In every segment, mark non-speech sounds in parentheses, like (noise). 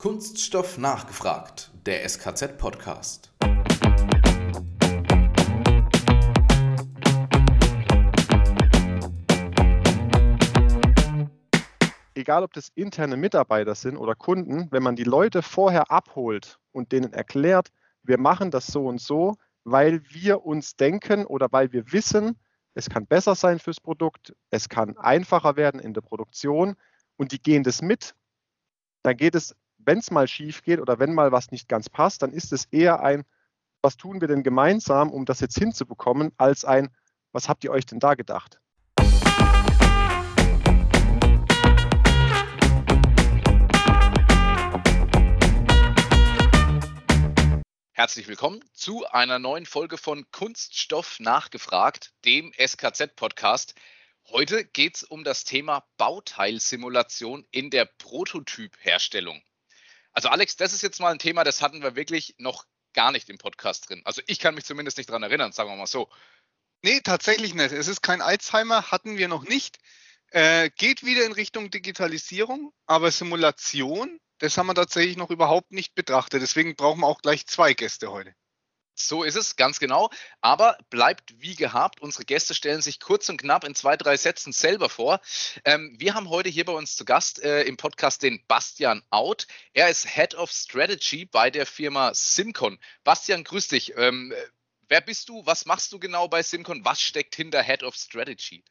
Kunststoff nachgefragt, der SKZ-Podcast. Egal, ob das interne Mitarbeiter sind oder Kunden, wenn man die Leute vorher abholt und denen erklärt, wir machen das so und so, weil wir uns denken oder weil wir wissen, es kann besser sein fürs Produkt, es kann einfacher werden in der Produktion und die gehen das mit, dann geht es wenn es mal schief geht oder wenn mal was nicht ganz passt, dann ist es eher ein, was tun wir denn gemeinsam, um das jetzt hinzubekommen, als ein, was habt ihr euch denn da gedacht? Herzlich willkommen zu einer neuen Folge von Kunststoff nachgefragt, dem SKZ-Podcast. Heute geht es um das Thema Bauteilsimulation in der Prototypherstellung. Also Alex, das ist jetzt mal ein Thema, das hatten wir wirklich noch gar nicht im Podcast drin. Also ich kann mich zumindest nicht daran erinnern, sagen wir mal so. Nee, tatsächlich nicht. Es ist kein Alzheimer, hatten wir noch nicht. Äh, geht wieder in Richtung Digitalisierung, aber Simulation, das haben wir tatsächlich noch überhaupt nicht betrachtet. Deswegen brauchen wir auch gleich zwei Gäste heute. So ist es, ganz genau. Aber bleibt wie gehabt. Unsere Gäste stellen sich kurz und knapp in zwei, drei Sätzen selber vor. Ähm, wir haben heute hier bei uns zu Gast äh, im Podcast den Bastian Out. Er ist Head of Strategy bei der Firma Simcon. Bastian, grüß dich. Ähm, wer bist du? Was machst du genau bei Simcon? Was steckt hinter Head of Strategy?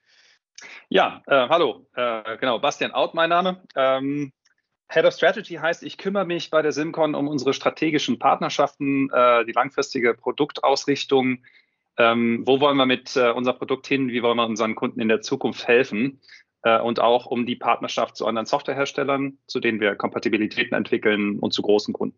Ja, äh, hallo, äh, genau, Bastian Out mein Name. Ähm, Head of Strategy heißt, ich kümmere mich bei der Simcon um unsere strategischen Partnerschaften, äh, die langfristige Produktausrichtung. Ähm, wo wollen wir mit äh, unserem Produkt hin? Wie wollen wir unseren Kunden in der Zukunft helfen? Äh, und auch um die Partnerschaft zu anderen Softwareherstellern, zu denen wir Kompatibilitäten entwickeln und zu großen Kunden.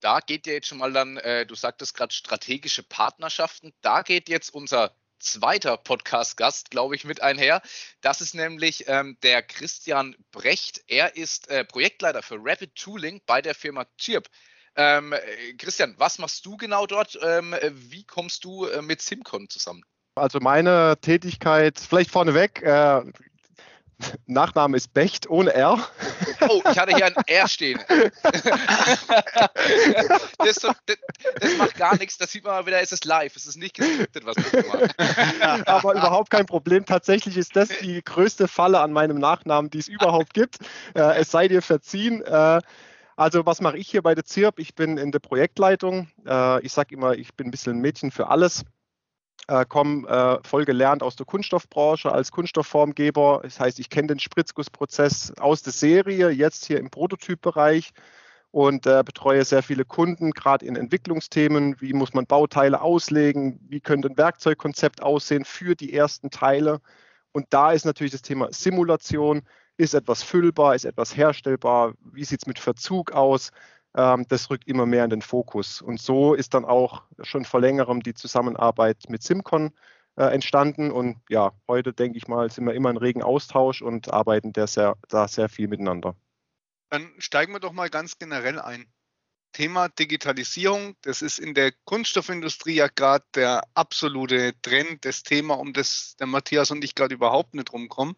Da geht ja jetzt schon mal dann, äh, du sagtest gerade strategische Partnerschaften, da geht jetzt unser zweiter Podcast-Gast, glaube ich, mit einher. Das ist nämlich ähm, der Christian Brecht. Er ist äh, Projektleiter für Rapid Tooling bei der Firma Chirp. Ähm, äh, Christian, was machst du genau dort? Ähm, wie kommst du äh, mit Simcon zusammen? Also meine Tätigkeit, vielleicht vorneweg, äh, Nachname ist Becht ohne R. Oh, ich hatte hier ein R stehen. (laughs) das, das, das, macht gar nichts. Das sieht man mal wieder, es ist live. Es ist nicht gescriptet, was ich (laughs) mache. Aber überhaupt kein Problem. Tatsächlich ist das die größte Falle an meinem Nachnamen, die es überhaupt gibt. Äh, es sei dir verziehen. Äh, also was mache ich hier bei der ZIRP? Ich bin in der Projektleitung. Äh, ich sage immer, ich bin ein bisschen ein Mädchen für alles äh, komme äh, voll gelernt aus der Kunststoffbranche als Kunststoffformgeber. Das heißt, ich kenne den Spritzgussprozess aus der Serie, jetzt hier im Prototypbereich und äh, betreue sehr viele Kunden, gerade in Entwicklungsthemen. Wie muss man Bauteile auslegen? Wie könnte ein Werkzeugkonzept aussehen für die ersten Teile? Und da ist natürlich das Thema Simulation. Ist etwas füllbar? Ist etwas herstellbar? Wie sieht es mit Verzug aus? Ähm, das rückt immer mehr in den Fokus. Und so ist dann auch schon vor längerem die Zusammenarbeit mit Simcon äh, entstanden. Und ja, heute denke ich mal, sind wir immer in regen Austausch und arbeiten da sehr, da sehr viel miteinander. Dann steigen wir doch mal ganz generell ein. Thema Digitalisierung, das ist in der Kunststoffindustrie ja gerade der absolute Trend, das Thema, um das der Matthias und ich gerade überhaupt nicht rumkommen.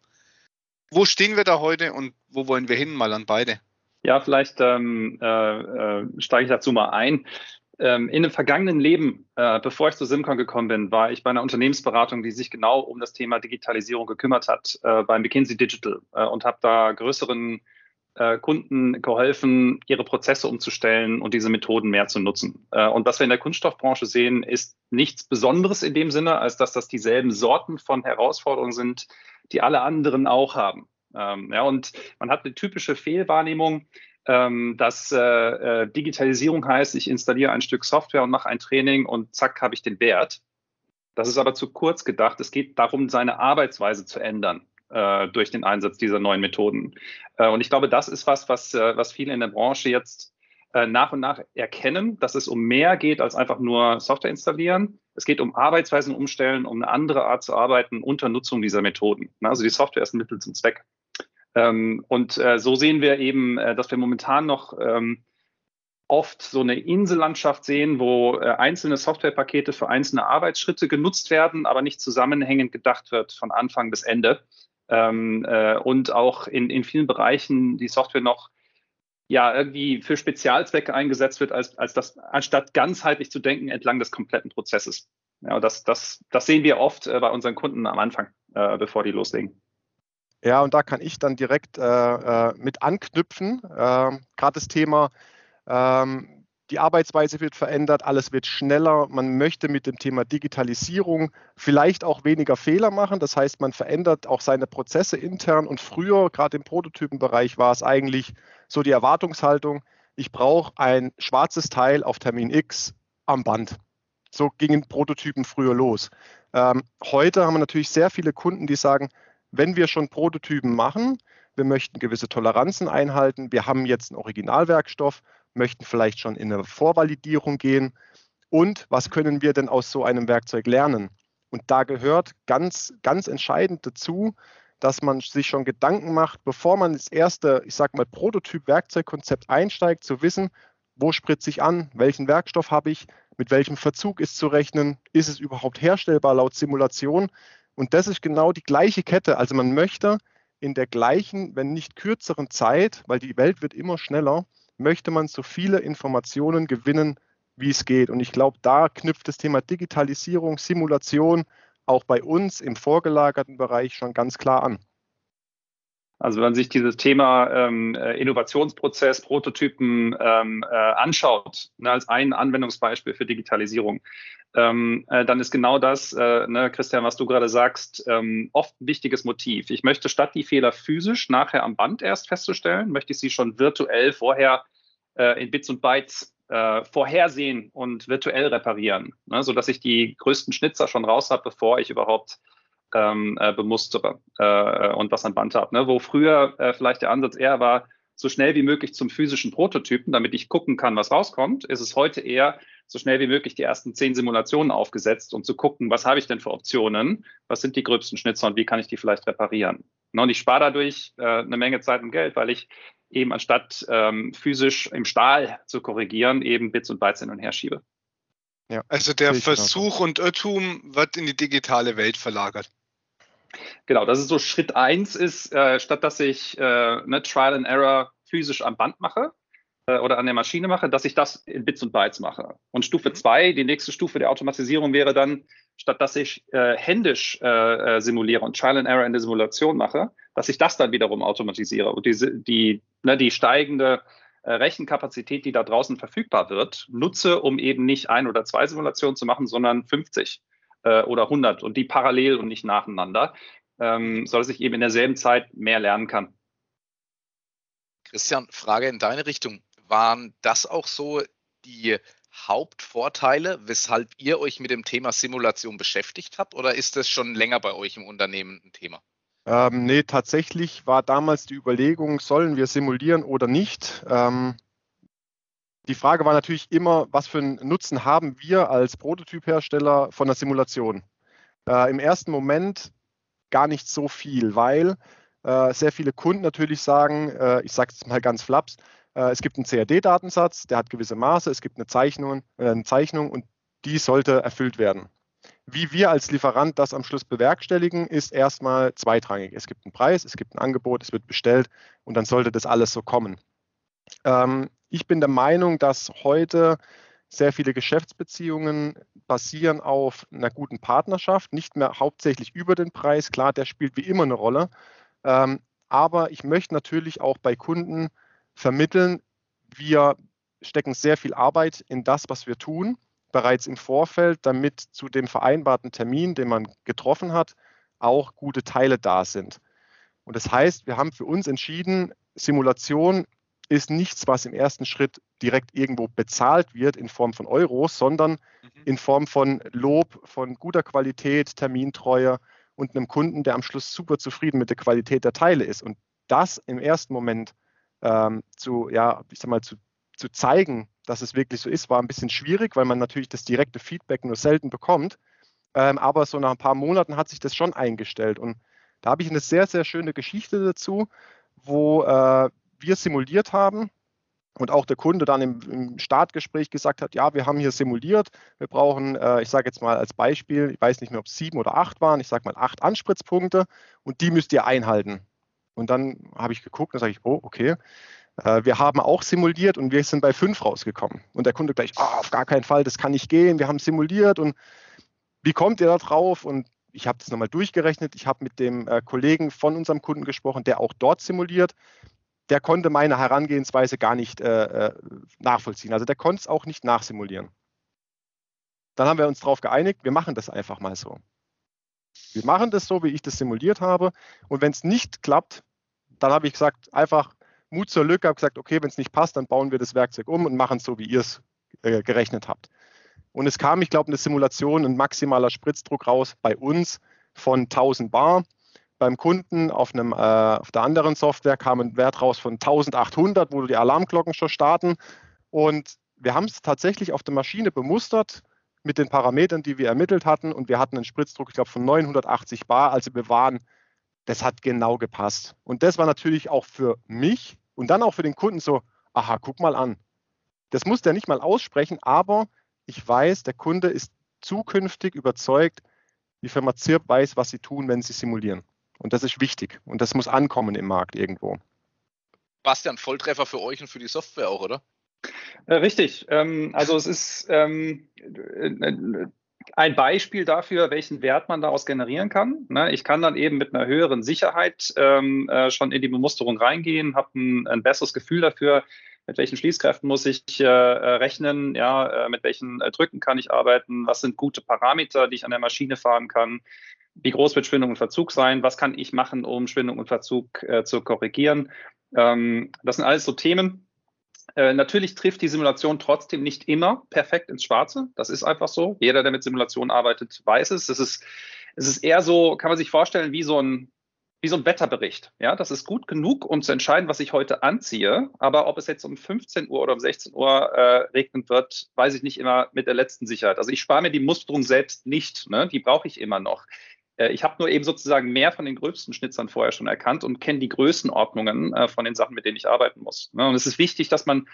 Wo stehen wir da heute und wo wollen wir hin, mal an beide? Ja, vielleicht ähm, äh, äh, steige ich dazu mal ein. Ähm, in dem vergangenen Leben, äh, bevor ich zu Simcon gekommen bin, war ich bei einer Unternehmensberatung, die sich genau um das Thema Digitalisierung gekümmert hat, äh, bei McKinsey Digital äh, und habe da größeren äh, Kunden geholfen, ihre Prozesse umzustellen und diese Methoden mehr zu nutzen. Äh, und was wir in der Kunststoffbranche sehen, ist nichts Besonderes in dem Sinne, als dass das dieselben Sorten von Herausforderungen sind, die alle anderen auch haben. Ähm, ja, und man hat eine typische Fehlwahrnehmung, ähm, dass äh, äh, Digitalisierung heißt, ich installiere ein Stück Software und mache ein Training und zack, habe ich den Wert. Das ist aber zu kurz gedacht. Es geht darum, seine Arbeitsweise zu ändern äh, durch den Einsatz dieser neuen Methoden. Äh, und ich glaube, das ist was, was, äh, was viele in der Branche jetzt äh, nach und nach erkennen, dass es um mehr geht als einfach nur Software installieren. Es geht um Arbeitsweisen umstellen, um eine andere Art zu arbeiten unter Nutzung dieser Methoden. Also die Software ist ein Mittel zum Zweck. Ähm, und äh, so sehen wir eben, äh, dass wir momentan noch ähm, oft so eine Insellandschaft sehen, wo äh, einzelne Softwarepakete für einzelne Arbeitsschritte genutzt werden, aber nicht zusammenhängend gedacht wird von Anfang bis Ende. Ähm, äh, und auch in, in vielen Bereichen die Software noch ja irgendwie für Spezialzwecke eingesetzt wird, als, als das, anstatt ganzheitlich zu denken entlang des kompletten Prozesses. Ja, das, das, das sehen wir oft äh, bei unseren Kunden am Anfang, äh, bevor die loslegen. Ja, und da kann ich dann direkt äh, äh mit anknüpfen. Ähm, Gerade das Thema, ähm, die Arbeitsweise wird verändert, alles wird schneller. Man möchte mit dem Thema Digitalisierung vielleicht auch weniger Fehler machen. Das heißt, man verändert auch seine Prozesse intern. Und früher, gerade im Prototypenbereich, war es eigentlich so die Erwartungshaltung, ich brauche ein schwarzes Teil auf Termin X am Band. So gingen Prototypen früher los. Ähm, heute haben wir natürlich sehr viele Kunden, die sagen, wenn wir schon Prototypen machen, wir möchten gewisse Toleranzen einhalten, wir haben jetzt einen Originalwerkstoff, möchten vielleicht schon in eine Vorvalidierung gehen und was können wir denn aus so einem Werkzeug lernen? Und da gehört ganz, ganz entscheidend dazu, dass man sich schon Gedanken macht, bevor man das erste, ich sage mal, Prototyp-Werkzeugkonzept einsteigt, zu wissen, wo spritze ich an, welchen Werkstoff habe ich, mit welchem Verzug ist zu rechnen, ist es überhaupt herstellbar laut Simulation. Und das ist genau die gleiche Kette. Also man möchte in der gleichen, wenn nicht kürzeren Zeit, weil die Welt wird immer schneller, möchte man so viele Informationen gewinnen, wie es geht. Und ich glaube, da knüpft das Thema Digitalisierung, Simulation auch bei uns im vorgelagerten Bereich schon ganz klar an. Also wenn man sich dieses Thema ähm, äh, Innovationsprozess, Prototypen ähm, äh, anschaut, ne, als ein Anwendungsbeispiel für Digitalisierung, ähm, äh, dann ist genau das, äh, ne, Christian, was du gerade sagst, ähm, oft ein wichtiges Motiv. Ich möchte statt die Fehler physisch nachher am Band erst festzustellen, möchte ich sie schon virtuell vorher äh, in Bits und Bytes äh, vorhersehen und virtuell reparieren, ne, sodass ich die größten Schnitzer schon raus habe, bevor ich überhaupt ähm, äh, bemustere äh, und was an Band habe. Ne? Wo früher äh, vielleicht der Ansatz eher war, so schnell wie möglich zum physischen Prototypen, damit ich gucken kann, was rauskommt, ist es heute eher so schnell wie möglich die ersten zehn Simulationen aufgesetzt, um zu gucken, was habe ich denn für Optionen, was sind die gröbsten Schnitzer und wie kann ich die vielleicht reparieren. Ne? Und ich spare dadurch äh, eine Menge Zeit und Geld, weil ich eben anstatt ähm, physisch im Stahl zu korrigieren, eben Bits und Bytes hin und her schiebe. Ja, also der Versuch und Irrtum wird in die digitale Welt verlagert. Genau, das ist so Schritt eins ist, äh, statt dass ich äh, ne, Trial and Error physisch am Band mache äh, oder an der Maschine mache, dass ich das in Bits und Bytes mache. Und Stufe mhm. zwei, die nächste Stufe der Automatisierung wäre dann, statt dass ich äh, händisch äh, äh, simuliere und Trial and Error in der Simulation mache, dass ich das dann wiederum automatisiere und die, die, ne, die steigende Rechenkapazität, die da draußen verfügbar wird, nutze, um eben nicht ein oder zwei Simulationen zu machen, sondern 50 äh, oder 100 und die parallel und nicht nacheinander, ähm, sodass ich eben in derselben Zeit mehr lernen kann. Christian, Frage in deine Richtung. Waren das auch so die Hauptvorteile, weshalb ihr euch mit dem Thema Simulation beschäftigt habt oder ist das schon länger bei euch im Unternehmen ein Thema? Ähm, nee, tatsächlich war damals die Überlegung, sollen wir simulieren oder nicht. Ähm, die Frage war natürlich immer, was für einen Nutzen haben wir als Prototyphersteller von der Simulation? Äh, Im ersten Moment gar nicht so viel, weil äh, sehr viele Kunden natürlich sagen, äh, ich sage es mal ganz flaps, äh, es gibt einen CAD-Datensatz, der hat gewisse Maße, es gibt eine Zeichnung, äh, eine Zeichnung und die sollte erfüllt werden. Wie wir als Lieferant das am Schluss bewerkstelligen, ist erstmal zweitrangig. Es gibt einen Preis, es gibt ein Angebot, es wird bestellt und dann sollte das alles so kommen. Ähm, ich bin der Meinung, dass heute sehr viele Geschäftsbeziehungen basieren auf einer guten Partnerschaft, nicht mehr hauptsächlich über den Preis. Klar, der spielt wie immer eine Rolle. Ähm, aber ich möchte natürlich auch bei Kunden vermitteln, wir stecken sehr viel Arbeit in das, was wir tun, bereits im Vorfeld, damit zu dem vereinbarten Termin, den man getroffen hat, auch gute Teile da sind. Und das heißt, wir haben für uns entschieden, Simulation ist nichts, was im ersten Schritt direkt irgendwo bezahlt wird in Form von Euros, sondern mhm. in Form von Lob, von guter Qualität, Termintreue und einem Kunden, der am Schluss super zufrieden mit der Qualität der Teile ist. Und das im ersten Moment ähm, zu, ja, ich sag mal, zu, zu zeigen, dass es wirklich so ist, war ein bisschen schwierig, weil man natürlich das direkte Feedback nur selten bekommt. Ähm, aber so nach ein paar Monaten hat sich das schon eingestellt. Und da habe ich eine sehr, sehr schöne Geschichte dazu, wo äh, wir simuliert haben und auch der Kunde dann im, im, Startgespräch gesagt hat, ja, wir haben hier simuliert, wir brauchen, äh, ich sage jetzt mal als Beispiel, ich weiß nicht mehr, ob es sieben oder acht waren, ich sage mal acht Anspritzpunkte und die müsst ihr einhalten. Und dann habe ich geguckt und sage ich, oh, okay, Äh, wir haben auch simuliert und wir sind bei fünf rausgekommen. Und der Kunde gleich, oh, auf gar keinen Fall, das kann nicht gehen, wir haben simuliert und wie kommt ihr da drauf? Und ich habe das nochmal durchgerechnet. Ich habe mit dem äh, Kollegen von unserem Kunden gesprochen, der auch dort simuliert. Der konnte meine Herangehensweise gar nicht äh, äh nachvollziehen. Also der konnte es auch nicht nachsimulieren. Dann haben wir uns darauf geeinigt, wir machen das einfach mal so. Wir machen das so, wie ich das simuliert habe. Und wenn es nicht klappt, dann habe ich gesagt, einfach Mut zur Lücke, habe gesagt, okay, wenn es nicht passt, dann bauen wir das Werkzeug um und machen es so, wie ihr es äh, gerechnet habt. Und es kam, ich glaube, eine Simulation, ein maximaler Spritzdruck raus bei uns von 1000 Bar. Beim Kunden auf, einem, äh, auf der anderen Software kam ein Wert raus von 1800, wo die Alarmglocken schon starten. Und wir haben es tatsächlich auf der Maschine bemustert mit den Parametern, die wir ermittelt hatten. Und wir hatten einen Spritzdruck, ich glaube, von 980 Bar. Also wir waren, das hat genau gepasst. Und das war natürlich auch für mich und dann auch für den Kunden so, aha, guck mal an. Das muss der nicht mal aussprechen, aber ich weiß, der Kunde ist zukünftig überzeugt, die Firma ZIRP weiß, was sie tun, wenn sie simulieren. Und das ist wichtig. Und das muss ankommen im Markt irgendwo. Bastian, Volltreffer für euch und für die Software auch, oder? Äh, richtig. Ähm, also es ist ähm, äh, ein Beispiel dafür, welchen Wert man daraus generieren kann. Ne? Ich kann dann eben mit einer höheren Sicherheit ähm, äh, schon in die Bemusterung reingehen, habe ein, besseres Gefühl dafür, mit welchen Schließkräften muss ich rechnen, ja, mit welchen Drücken kann ich arbeiten, was sind gute Parameter, die ich an der Maschine fahren kann, wie groß wird Schwindung und Verzug sein, was kann ich machen, um Schwindung und Verzug äh, zu korrigieren. Ähm, das sind alles so Themen, äh, natürlich trifft die Simulation trotzdem nicht immer perfekt ins Schwarze. Das ist einfach so. Jeder, der mit Simulationen arbeitet, weiß es. Es ist, es ist eher so, kann man sich vorstellen, wie so ein, wie so ein Wetterbericht. Ja, das ist gut genug, um zu entscheiden, was ich heute anziehe. Aber ob es jetzt um 15 Uhr oder um 16 Uhr äh, regnen wird, weiß ich nicht immer mit der letzten Sicherheit. Also ich spare mir die Musterung selbst nicht. Ne? Die brauche ich immer noch. Äh, ich habe nur eben sozusagen mehr von den gröbsten Schnitzern vorher schon erkannt und kenne die Größenordnungen äh, von den Sachen, mit denen ich arbeiten muss. Ne? Und es ist wichtig, dass man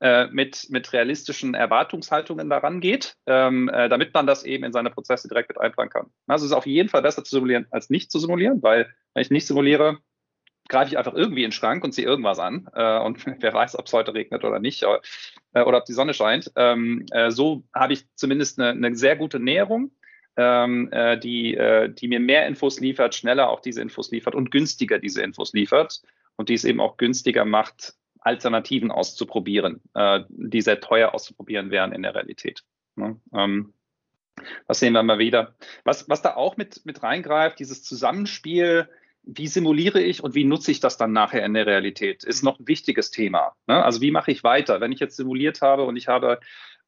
äh, mit, mit realistischen Erwartungshaltungen daran geht, ähm, äh, damit man das eben in seine Prozesse direkt mit einplanen kann. Also es ist auf jeden Fall besser zu simulieren, als nicht zu simulieren, weil wenn ich nicht simuliere, greife ich einfach irgendwie in den Schrank und ziehe irgendwas an. Und (laughs) wer weiß, ob es heute regnet oder nicht oder ob die Sonne scheint. Ähm, äh, so habe ich zumindest eine, eine sehr gute Näherung ähm, äh, die, äh, die mir mehr Infos liefert, schneller auch diese Infos liefert und günstiger diese Infos liefert und die es eben auch günstiger macht, Alternativen auszuprobieren, äh, die sehr teuer auszuprobieren wären in der Realität. Ne? Ähm, das sehen wir mal wieder. Was, was da auch mit, mit reingreift, dieses Zusammenspiel, wie simuliere ich und wie nutze ich das dann nachher in der Realität, ist noch ein wichtiges Thema. Ne? Also wie mache ich weiter? Wenn ich jetzt simuliert habe und ich habe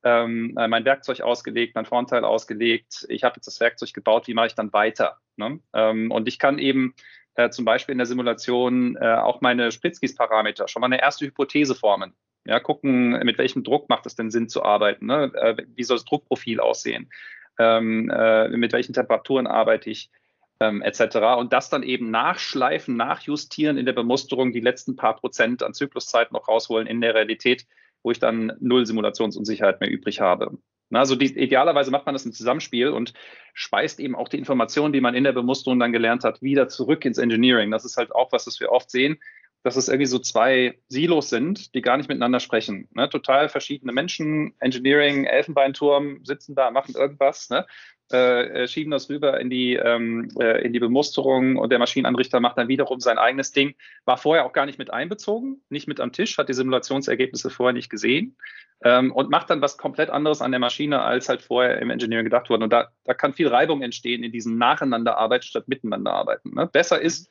ähm, äh, mein Werkzeug ausgelegt, mein Vorteil ausgelegt, ich habe jetzt das Werkzeug gebaut, wie mache ich dann weiter? Ne? Ähm, und ich kann eben äh, zum Beispiel in der Simulation äh, auch meine Spritzgieß-Parameter schon mal eine erste Hypothese formen. Ja, gucken, mit welchem Druck macht es denn Sinn zu arbeiten? Ne? Äh, wie soll das Druckprofil aussehen? Ähm, äh, mit welchen Temperaturen arbeite ich? Ähm, etc. Und das dann eben nachschleifen, nachjustieren in der Bemusterung, die letzten paar Prozent an Zykluszeit noch rausholen in der Realität, wo ich dann null Simulationsunsicherheit mehr übrig habe. Also die, idealerweise macht man das im Zusammenspiel und speist eben auch die Informationen, die man in der Bemusterung dann gelernt hat, wieder zurück ins Engineering. Das ist halt auch was, das wir oft sehen, dass es irgendwie so zwei Silos sind, die gar nicht miteinander sprechen. Ne? Total verschiedene Menschen, Engineering, Elfenbeinturm, sitzen da, machen irgendwas. Ne? Äh, äh, schieben das rüber in die, ähm, äh, in die Bemusterung und der Maschinenanrichter macht dann wiederum sein eigenes Ding. War vorher auch gar nicht mit einbezogen, nicht mit am Tisch, hat die Simulationsergebnisse vorher nicht gesehen ähm, und macht dann was komplett anderes an der Maschine, als halt vorher im Engineering gedacht wurde. Und da, da kann viel Reibung entstehen in diesem Nacheinanderarbeit statt Miteinanderarbeiten. Ne? Besser ist,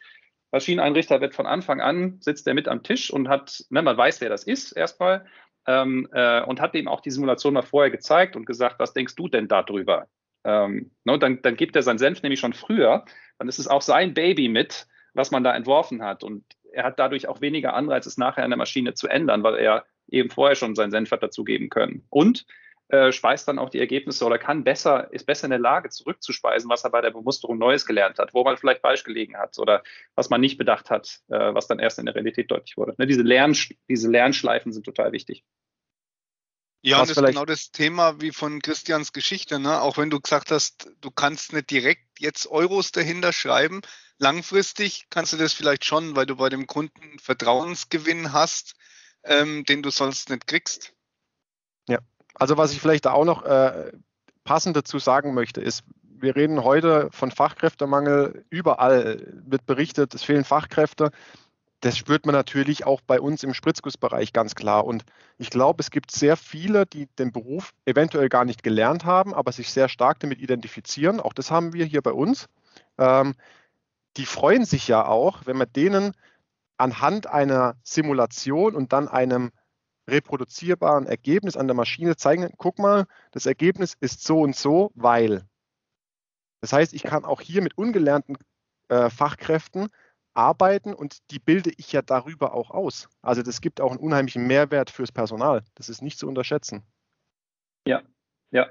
Maschineneinrichter wird von Anfang an, sitzt er mit am Tisch und hat, ne, man weiß, wer das ist erstmal, ähm, äh, und hat ihm auch die Simulation mal vorher gezeigt und gesagt, was denkst du denn darüber? Ähm, ne, dann, dann gibt er seinen Senf nämlich schon früher. Dann ist es auch sein Baby mit, was man da entworfen hat. Und er hat dadurch auch weniger Anreiz, es nachher an der Maschine zu ändern, weil er eben vorher schon seinen Senf hat dazugeben können. Und äh, speist dann auch die Ergebnisse oder kann besser, ist besser in der Lage, zurückzuspeisen, was er bei der Bemusterung Neues gelernt hat, wo man vielleicht falsch gelegen hat oder was man nicht bedacht hat, äh, was dann erst in der Realität deutlich wurde. Ne, diese, Lern, diese Lernschleifen sind total wichtig. Ja, und das ist genau das Thema wie von Christians Geschichte, ne? Auch wenn du gesagt hast, du kannst nicht direkt jetzt Euros dahinter schreiben, langfristig kannst du das vielleicht schon, weil du bei dem Kunden Vertrauensgewinn hast, ähm, den du sonst nicht kriegst. Ja, also was ich vielleicht da auch noch äh, passend dazu sagen möchte, ist, wir reden heute von Fachkräftemangel. Überall wird berichtet, es fehlen Fachkräfte. Das spürt man natürlich auch bei uns im Spritzgussbereich ganz klar. Und ich glaube, es gibt sehr viele, die den Beruf eventuell gar nicht gelernt haben, aber sich sehr stark damit identifizieren. Auch das haben wir hier bei uns. Ähm, die freuen sich ja auch, wenn man denen anhand einer Simulation und dann einem reproduzierbaren Ergebnis an der Maschine zeigen, guck mal, das Ergebnis ist so und so, weil. Das heißt, ich kann auch hier mit ungelernten äh, Fachkräften arbeiten und die bilde ich ja darüber auch aus. Also das gibt auch einen unheimlichen Mehrwert fürs Personal. Das ist nicht zu unterschätzen. Ja, ja.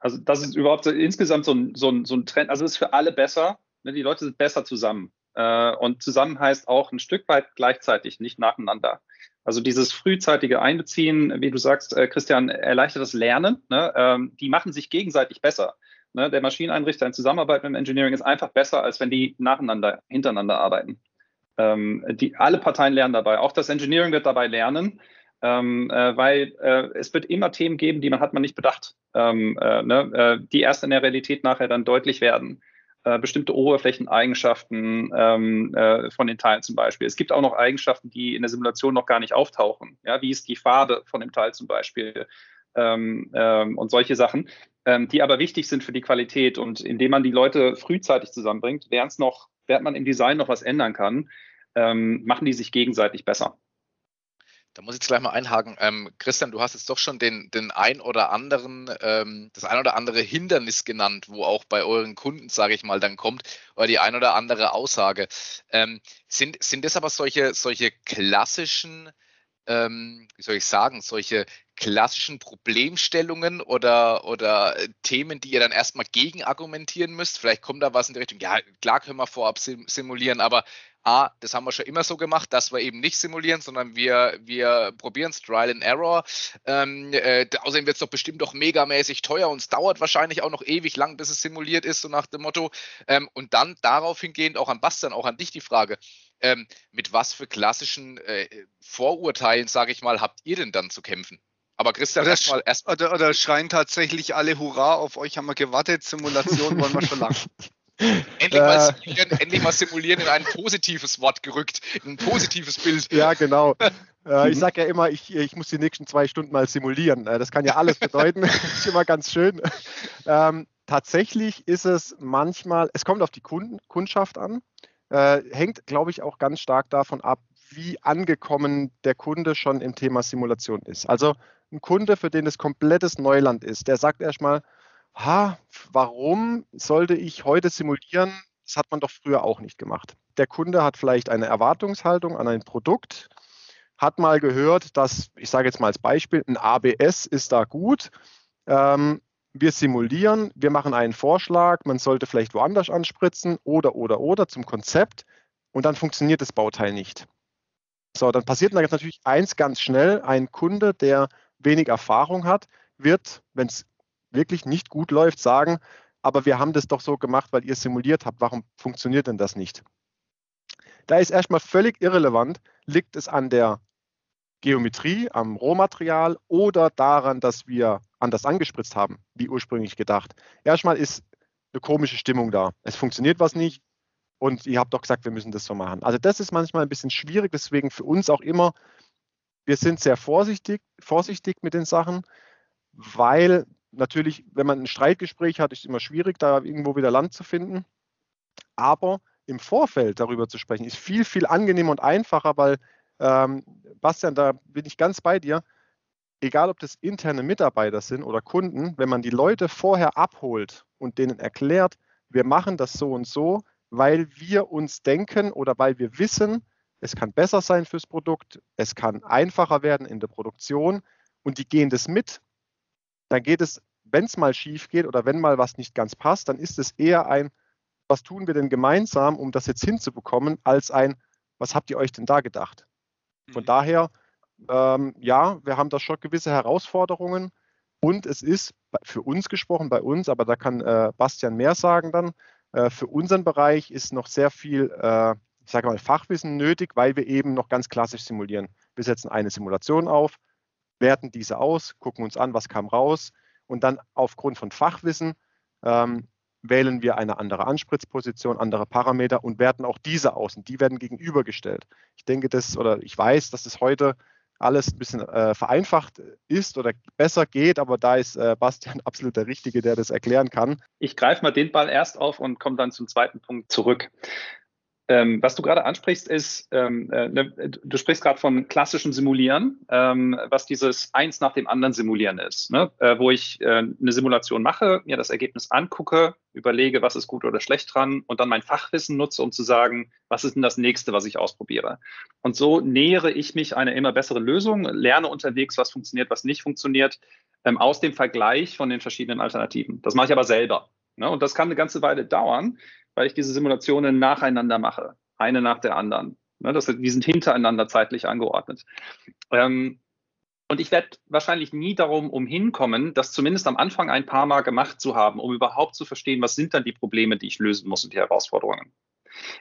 Also das ist überhaupt so, insgesamt so ein, so, ein, so ein Trend. Also es ist für alle besser. Ne? Die Leute sind besser zusammen. Äh, und zusammen heißt auch ein Stück weit gleichzeitig, nicht nacheinander. Also dieses frühzeitige Einbeziehen, wie du sagst, äh, Christian, erleichtert das Lernen. Ne? Ähm, die machen sich gegenseitig besser. Ne? Der Maschineneinrichter in Zusammenarbeit mit dem Engineering ist einfach besser, als wenn die nacheinander, hintereinander arbeiten. Ähm, die, alle Parteien lernen dabei. Auch das Engineering wird dabei lernen. Ähm, äh, weil äh, es wird immer Themen geben, die man hat man nicht bedacht, ähm, äh, ne? Äh, die erst in der Realität nachher dann deutlich werden äh, bestimmte Oberflächeneigenschaften ähm, äh, von den Teilen zum Beispiel. Es gibt auch noch Eigenschaften, die in der Simulation noch gar nicht auftauchen. Ja, wie ist die Farbe von dem Teil zum Beispiel? Ähm, ähm, und solche Sachen, die aber wichtig sind für die Qualität. Und indem man die Leute frühzeitig zusammenbringt, während noch, während man im Design noch was ändern kann, ähm, machen die sich gegenseitig besser. Da muss ich jetzt gleich mal einhaken. Ähm, Christian, du hast jetzt doch schon den, den ein oder anderen, ähm, das ein oder andere Hindernis genannt, wo auch bei euren Kunden, sage ich mal, dann kommt, oder die ein oder andere Aussage. Ähm, sind, sind das aber solche, solche klassischen, ähm, wie soll ich sagen, solche klassischen Problemstellungen oder, oder Themen, die ihr dann erstmal gegen argumentieren müsst? Vielleicht kommt da was in die Richtung, ja, klar können wir vorab simulieren, aber A, das haben wir schon immer so gemacht, dass wir eben nicht simulieren, sondern wir, wir probieren es Trial and Error. Ähm, äh, außerdem wird es doch bestimmt doch megamäßig teuer und es dauert wahrscheinlich auch noch ewig lang, bis es simuliert ist, so nach dem Motto. Ähm, und dann darauf hingehend auch an Bastian, auch an dich die Frage, ähm, mit was für klassischen äh, Vorurteilen, sage ich mal, habt ihr denn dann zu kämpfen? Aber Christian, erstmal erst oder, oder schreien tatsächlich alle Hurra, auf euch haben wir gewartet, Simulation wollen wir schon lange. (laughs) Endlich mal, äh. simulieren, endlich mal simulieren in ein positives Wort gerückt, in ein positives Bild. Ja, genau. (laughs) Äh, ich sage ja immer, ich, ich muss die nächsten zwei Stunden mal simulieren. Äh, das kann ja alles bedeuten. das (laughs) ist immer ganz schön. Ähm, tatsächlich ist es manchmal, es kommt auf die Kunden, Kundschaft an, äh, hängt, glaube ich, auch ganz stark davon ab, wie angekommen der Kunde schon im Thema Simulation ist. Also ein Kunde, für den es komplettes Neuland ist, der sagt erstmal, ha, warum sollte ich heute simulieren? Das hat man doch früher auch nicht gemacht. Der Kunde hat vielleicht eine Erwartungshaltung an ein Produkt, hat mal gehört, dass, ich sage jetzt mal als Beispiel, ein ABS ist da gut. Ähm, wir simulieren, wir machen einen Vorschlag, man sollte vielleicht woanders anspritzen oder, oder, oder zum Konzept und dann funktioniert das Bauteil nicht. So, dann passiert natürlich eins ganz schnell. Ein Kunde, der wenig Erfahrung hat, wird, wenn es wirklich nicht gut läuft, sagen, aber wir haben das doch so gemacht, weil ihr simuliert habt. Warum funktioniert denn das nicht? Da ist erstmal völlig irrelevant, liegt es an der Geometrie, am Rohmaterial oder daran, dass wir anders angespritzt haben, wie ursprünglich gedacht. Erstmal ist eine komische Stimmung da. Es funktioniert was nicht und ihr habt doch gesagt, wir müssen das so machen. Also das ist manchmal ein bisschen schwierig, deswegen für uns auch immer, wir sind sehr vorsichtig, vorsichtig mit den Sachen, weil natürlich, wenn man ein Streitgespräch hat, ist es immer schwierig, da irgendwo wieder Land zu finden. Aber im Vorfeld darüber zu sprechen, ist viel, viel angenehmer und einfacher, weil, ähm, Bastian, da bin ich ganz bei dir. Egal, ob das interne Mitarbeiter sind oder Kunden, wenn man die Leute vorher abholt und denen erklärt, wir machen das so und so, weil wir uns denken oder weil wir wissen, es kann besser sein fürs Produkt, es kann einfacher werden in der Produktion und die gehen das mit dann geht es, wenn es mal schief geht oder wenn mal was nicht ganz passt, dann ist es eher ein, was tun wir denn gemeinsam, um das jetzt hinzubekommen, als ein, was habt ihr euch denn da gedacht? Von mhm. daher, ähm, ja, wir haben da schon gewisse Herausforderungen und es ist für uns gesprochen, bei uns, aber da kann äh, Bastian mehr sagen dann. Äh, für unseren Bereich ist noch sehr viel, äh, ich sage mal, Fachwissen nötig, weil wir eben noch ganz klassisch simulieren. Wir setzen eine Simulation auf, werten diese aus, gucken uns an, was kam raus und dann aufgrund von Fachwissen ähm, wählen wir eine andere Anspritzposition, andere Parameter und werten auch diese aus und die werden gegenübergestellt. Ich denke, das oder ich weiß, dass es heute alles ein bisschen äh, vereinfacht ist oder besser geht, aber da ist äh, Bastian (laughs) absolut der Richtige, der das erklären kann. Ich greife mal den Ball erst auf und komme dann zum zweiten Punkt zurück. Ähm, was du gerade ansprichst, ist, ähm, äh, ne, du sprichst gerade von klassischem Simulieren, ähm, was dieses eins nach dem anderen Simulieren ist, ne? äh, wo ich äh, eine Simulation mache, mir das Ergebnis angucke, überlege, was ist gut oder schlecht dran und dann mein Fachwissen nutze, um zu sagen, was ist denn das nächste, was ich ausprobiere. Und so nähere ich mich einer immer besseren Lösung, lerne unterwegs, was funktioniert, was nicht funktioniert, ähm, aus dem Vergleich von den verschiedenen Alternativen. Das mache ich aber selber. Ne? Und das kann eine ganze Weile dauern, weil ich diese Simulationen nacheinander mache, eine nach der anderen. Ne, das, die sind hintereinander zeitlich angeordnet. Ähm, und ich werde wahrscheinlich nie darum umhinkommen, das zumindest am Anfang ein paar Mal gemacht zu haben, um überhaupt zu verstehen, was sind dann die Probleme, die ich lösen muss und die Herausforderungen.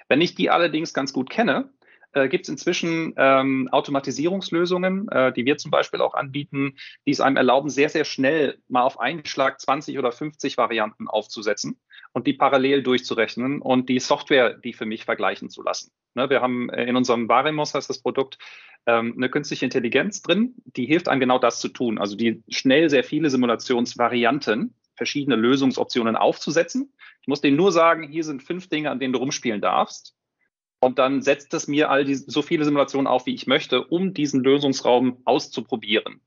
Wenn ich die allerdings ganz gut kenne, äh, gibt es inzwischen ähm, Automatisierungslösungen, äh, die wir zum Beispiel auch anbieten, die es einem erlauben, sehr, sehr schnell mal auf einen Schlag 20 oder 50 Varianten aufzusetzen und die parallel durchzurechnen und die Software, die für mich vergleichen zu lassen. Ne, wir haben äh, in unserem Baremos, heißt das Produkt, ähm, eine künstliche Intelligenz drin, die hilft einem genau das zu tun. Also die schnell sehr viele Simulationsvarianten, verschiedene Lösungsoptionen aufzusetzen. Ich muss denen nur sagen, hier sind fünf Dinge, an denen du rumspielen darfst. Und dann setzt es mir all die, so viele Simulationen auf, wie ich möchte, um diesen Lösungsraum auszuprobieren.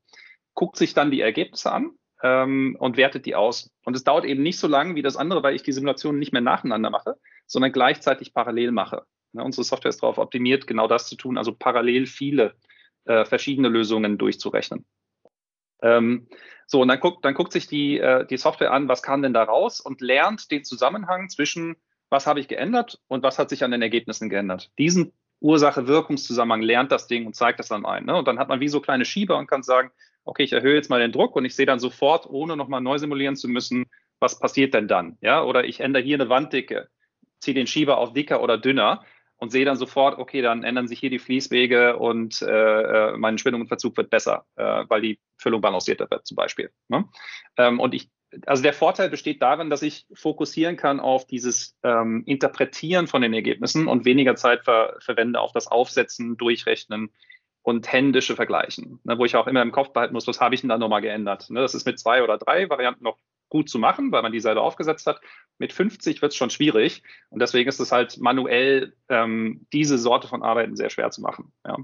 Guckt sich dann die Ergebnisse an ähm, und wertet die aus. Und es dauert eben nicht so lange wie das andere, weil ich die Simulationen nicht mehr nacheinander mache, sondern gleichzeitig parallel mache. Ja, unsere Software ist darauf optimiert, genau das zu tun, also parallel viele äh, verschiedene Lösungen durchzurechnen. Ähm, so, und dann guckt, dann guckt sich die, äh, die Software an, was kam denn da raus und lernt den Zusammenhang zwischen, was habe ich geändert und was hat sich an den Ergebnissen geändert. Diesen Ursache-Wirkungszusammenhang lernt das Ding und zeigt das dann ein. Ne? Und dann hat man wie so kleine Schieber und kann sagen, okay, ich erhöhe jetzt mal den Druck und ich sehe dann sofort, ohne nochmal neu simulieren zu müssen, was passiert denn dann? Ja, oder ich ändere hier eine Wanddicke, ziehe den Schieber auf dicker oder dünner und sehe dann sofort, okay, dann ändern sich hier die Fließwege und äh, äh mein Schwindung und Verzug wird besser, äh, weil die Füllung balancierter wird zum Beispiel. Ne? Ähm, und ich, also der Vorteil besteht darin, dass ich fokussieren kann auf dieses ähm, Interpretieren von den Ergebnissen und weniger Zeit ver verwende auf das Aufsetzen, Durchrechnen, und händische Vergleichen, ne, wo ich auch immer im Kopf behalten muss, was habe ich denn da nochmal geändert. Ne, das ist mit zwei oder drei Varianten noch gut zu machen, weil man die selber aufgesetzt hat. Mit 50 wird es schon schwierig und deswegen ist es halt manuell ähm, diese Sorte von Arbeiten sehr schwer zu machen. Ja.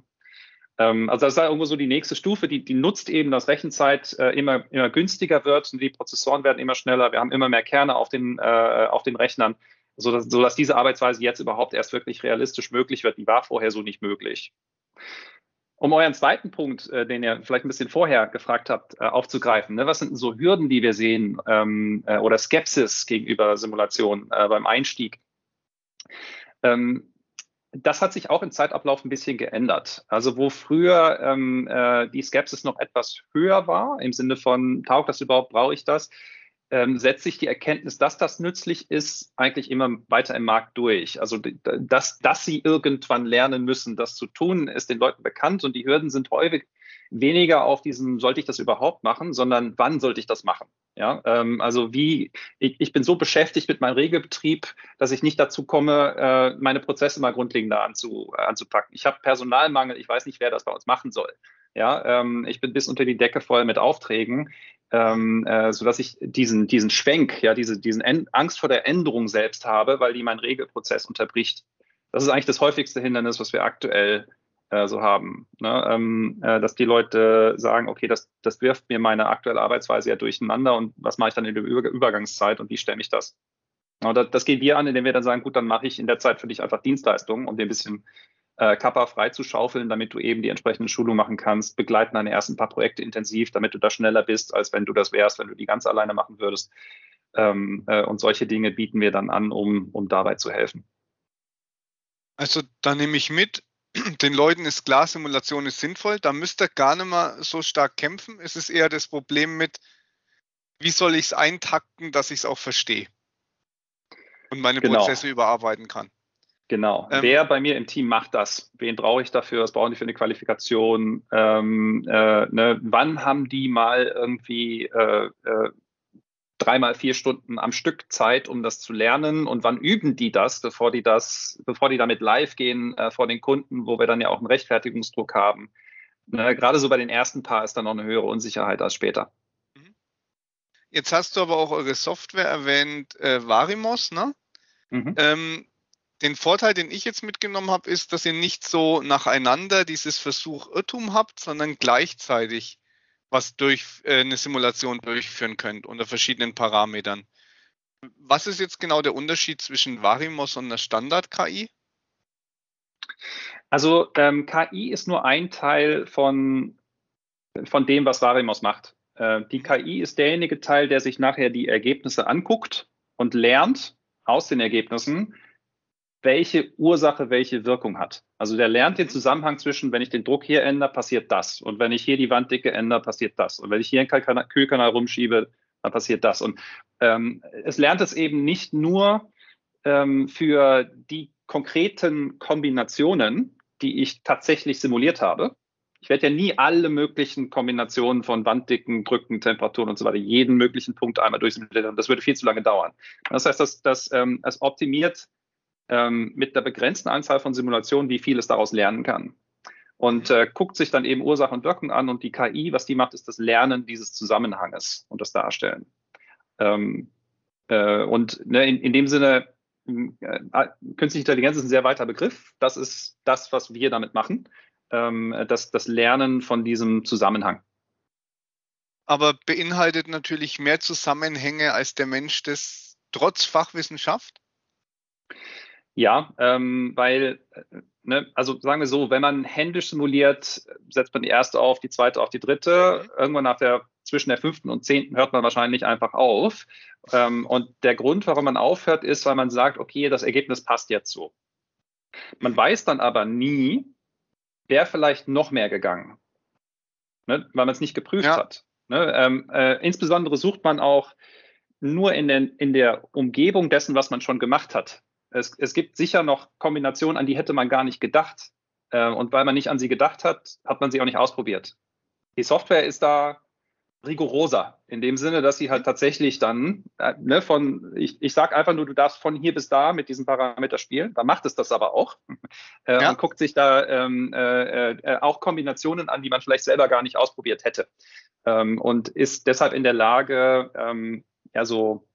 Ähm, also das ist halt irgendwo so die nächste Stufe, die, die nutzt eben, dass Rechenzeit äh, immer, immer günstiger wird und die Prozessoren werden immer schneller. Wir haben immer mehr Kerne auf den, äh, auf den Rechnern, sodass, sodass diese Arbeitsweise jetzt überhaupt erst wirklich realistisch möglich wird. Die war vorher so nicht möglich. Um euren zweiten Punkt, äh, den ihr vielleicht ein bisschen vorher gefragt habt, äh, aufzugreifen, ne? was sind denn so Hürden, die wir sehen ähm, äh, oder Skepsis gegenüber Simulation äh, beim Einstieg? Ähm, das hat sich auch im Zeitablauf ein bisschen geändert. Also wo früher ähm, äh, die Skepsis noch etwas höher war, im Sinne von, taugt das überhaupt, brauche ich das, ähm, setzt sich die Erkenntnis, dass das nützlich ist, eigentlich immer weiter im Markt durch. Also dass, dass sie irgendwann lernen müssen, das zu tun, ist den Leuten bekannt und die Hürden sind häufig weniger auf diesem, sollte ich das überhaupt machen, sondern wann sollte ich das machen? Ja, ähm, also wie, ich, ich bin so beschäftigt mit meinem Regelbetrieb, dass ich nicht dazu komme, äh, meine Prozesse mal grundlegender anzu, anzupacken. Ich habe Personalmangel, ich weiß nicht, wer das bei uns machen soll. Ja, ähm, ich bin bis unter die Decke voll mit Aufträgen ähm, äh, so dass ich diesen, diesen Schwenk, ja, diese, diesen en Angst vor der Änderung selbst habe, weil die meinen Regelprozess unterbricht. Das ist eigentlich das häufigste Hindernis, was wir aktuell äh, so haben. Ne? Ähm, äh, dass die Leute sagen, okay, das, das wirft mir meine aktuelle Arbeitsweise ja durcheinander und was mache ich dann in der Über Übergangszeit und wie stelle ich das? Und das, das gehen wir an, indem wir dann sagen, gut, dann mache ich in der Zeit für dich einfach Dienstleistungen, um dir ein bisschen äh, Kappa freizuschaufeln, damit du eben die entsprechende Schulung machen kannst, begleiten deine ersten paar Projekte intensiv, damit du da schneller bist, als wenn du das wärst, wenn du die ganz alleine machen würdest. Ähm, äh, und solche Dinge bieten wir dann an, um, um dabei zu helfen. Also da nehme ich mit, (clears throat) den Leuten ist klar, Simulation ist sinnvoll, da müsst ihr gar nicht mal so stark kämpfen. Es ist eher das Problem mit, wie soll ich es eintakten, dass ich es auch verstehe und meine genau. Prozesse überarbeiten kann. Genau. Ähm, Wer bei mir im Team macht das? Wen brauche ich dafür? Was brauchen die für eine Qualifikation? Ähm, äh, ne? Wann haben die mal irgendwie äh, äh, dreimal vier Stunden am Stück Zeit, um das zu lernen? Und wann üben die das, bevor die das, bevor die damit live gehen äh, vor den Kunden, wo wir dann ja auch einen Rechtfertigungsdruck haben? Ne? Gerade so bei den ersten paar ist dann noch eine höhere Unsicherheit als später. Mhm. Jetzt hast du aber auch eure Software erwähnt, äh, Varimos, ne? Mhm. Ähm, den Vorteil, den ich jetzt mitgenommen habe, ist, dass ihr nicht so nacheinander dieses Versuch-Irrtum habt, sondern gleichzeitig was durch äh, eine Simulation durchführen könnt unter verschiedenen Parametern. Was ist jetzt genau der Unterschied zwischen Varimos und einer Standard-KI? Also ähm, KI ist nur ein Teil von, von dem, was Varimos macht. Äh, die KI ist derjenige Teil, der sich nachher die Ergebnisse anguckt und lernt aus den Ergebnissen, welche Ursache welche Wirkung hat. Also der lernt den mhm. Zusammenhang zwischen, wenn ich den Druck hier ändere, passiert das. Und wenn ich hier die Wanddicke ändere, passiert das. Und wenn ich hier einen Kühlkanal rumschiebe, dann passiert das. Und ähm, es lernt es eben nicht nur ähm, für die konkreten Kombinationen, die ich tatsächlich simuliert habe. Ich werde ja nie alle möglichen Kombinationen von Wanddicken, Drücken, Temperaturen und so weiter, jeden möglichen Punkt einmal durchsimulieren. Das würde viel zu lange dauern. Das heißt, dass, dass ähm, es optimiert ähm, mit der begrenzten Anzahl von Simulationen, wie viel es daraus lernen kann. Und äh, guckt sich dann eben Ursache und Wirkung an und die KI, was die macht, ist das Lernen dieses Zusammenhanges und das Darstellen. Ähm, äh, und ne, in, in dem Sinne, äh, künstliche Intelligenz ist ein sehr weiter Begriff. Das ist das, was wir damit machen. Ähm, das, das Lernen von diesem Zusammenhang. Aber beinhaltet natürlich mehr Zusammenhänge, als der Mensch das trotz Fachwissen schafft? Ja, ähm, weil, äh, ne, also sagen wir so, wenn man händisch simuliert, setzt man die erste auf, die zweite auf die dritte. Irgendwann nach der, zwischen der fünften und zehnten hört man wahrscheinlich einfach auf. Ähm, und der Grund, warum man aufhört, ist, weil man sagt, okay, das Ergebnis passt jetzt so. Man weiß dann aber nie, wer vielleicht noch mehr gegangen, ne, weil man es nicht geprüft ja. hat. Ne? Ähm, äh, insbesondere sucht man auch nur in, den, in der Umgebung dessen, was man schon gemacht hat, es, es gibt sicher noch Kombinationen, an die hätte man gar nicht gedacht. Äh, und weil man nicht an sie gedacht hat, hat man sie auch nicht ausprobiert. Die Software ist da rigoroser, in dem Sinne, dass sie halt tatsächlich dann äh, ne, von, ich, ich sage einfach nur, du darfst von hier bis da mit diesem Parameter spielen, dann macht es das aber auch (laughs) äh, ja. und guckt sich da ähm, äh, äh, auch Kombinationen an, die man vielleicht selber gar nicht ausprobiert hätte ähm, und ist deshalb in der Lage, ähm, ja so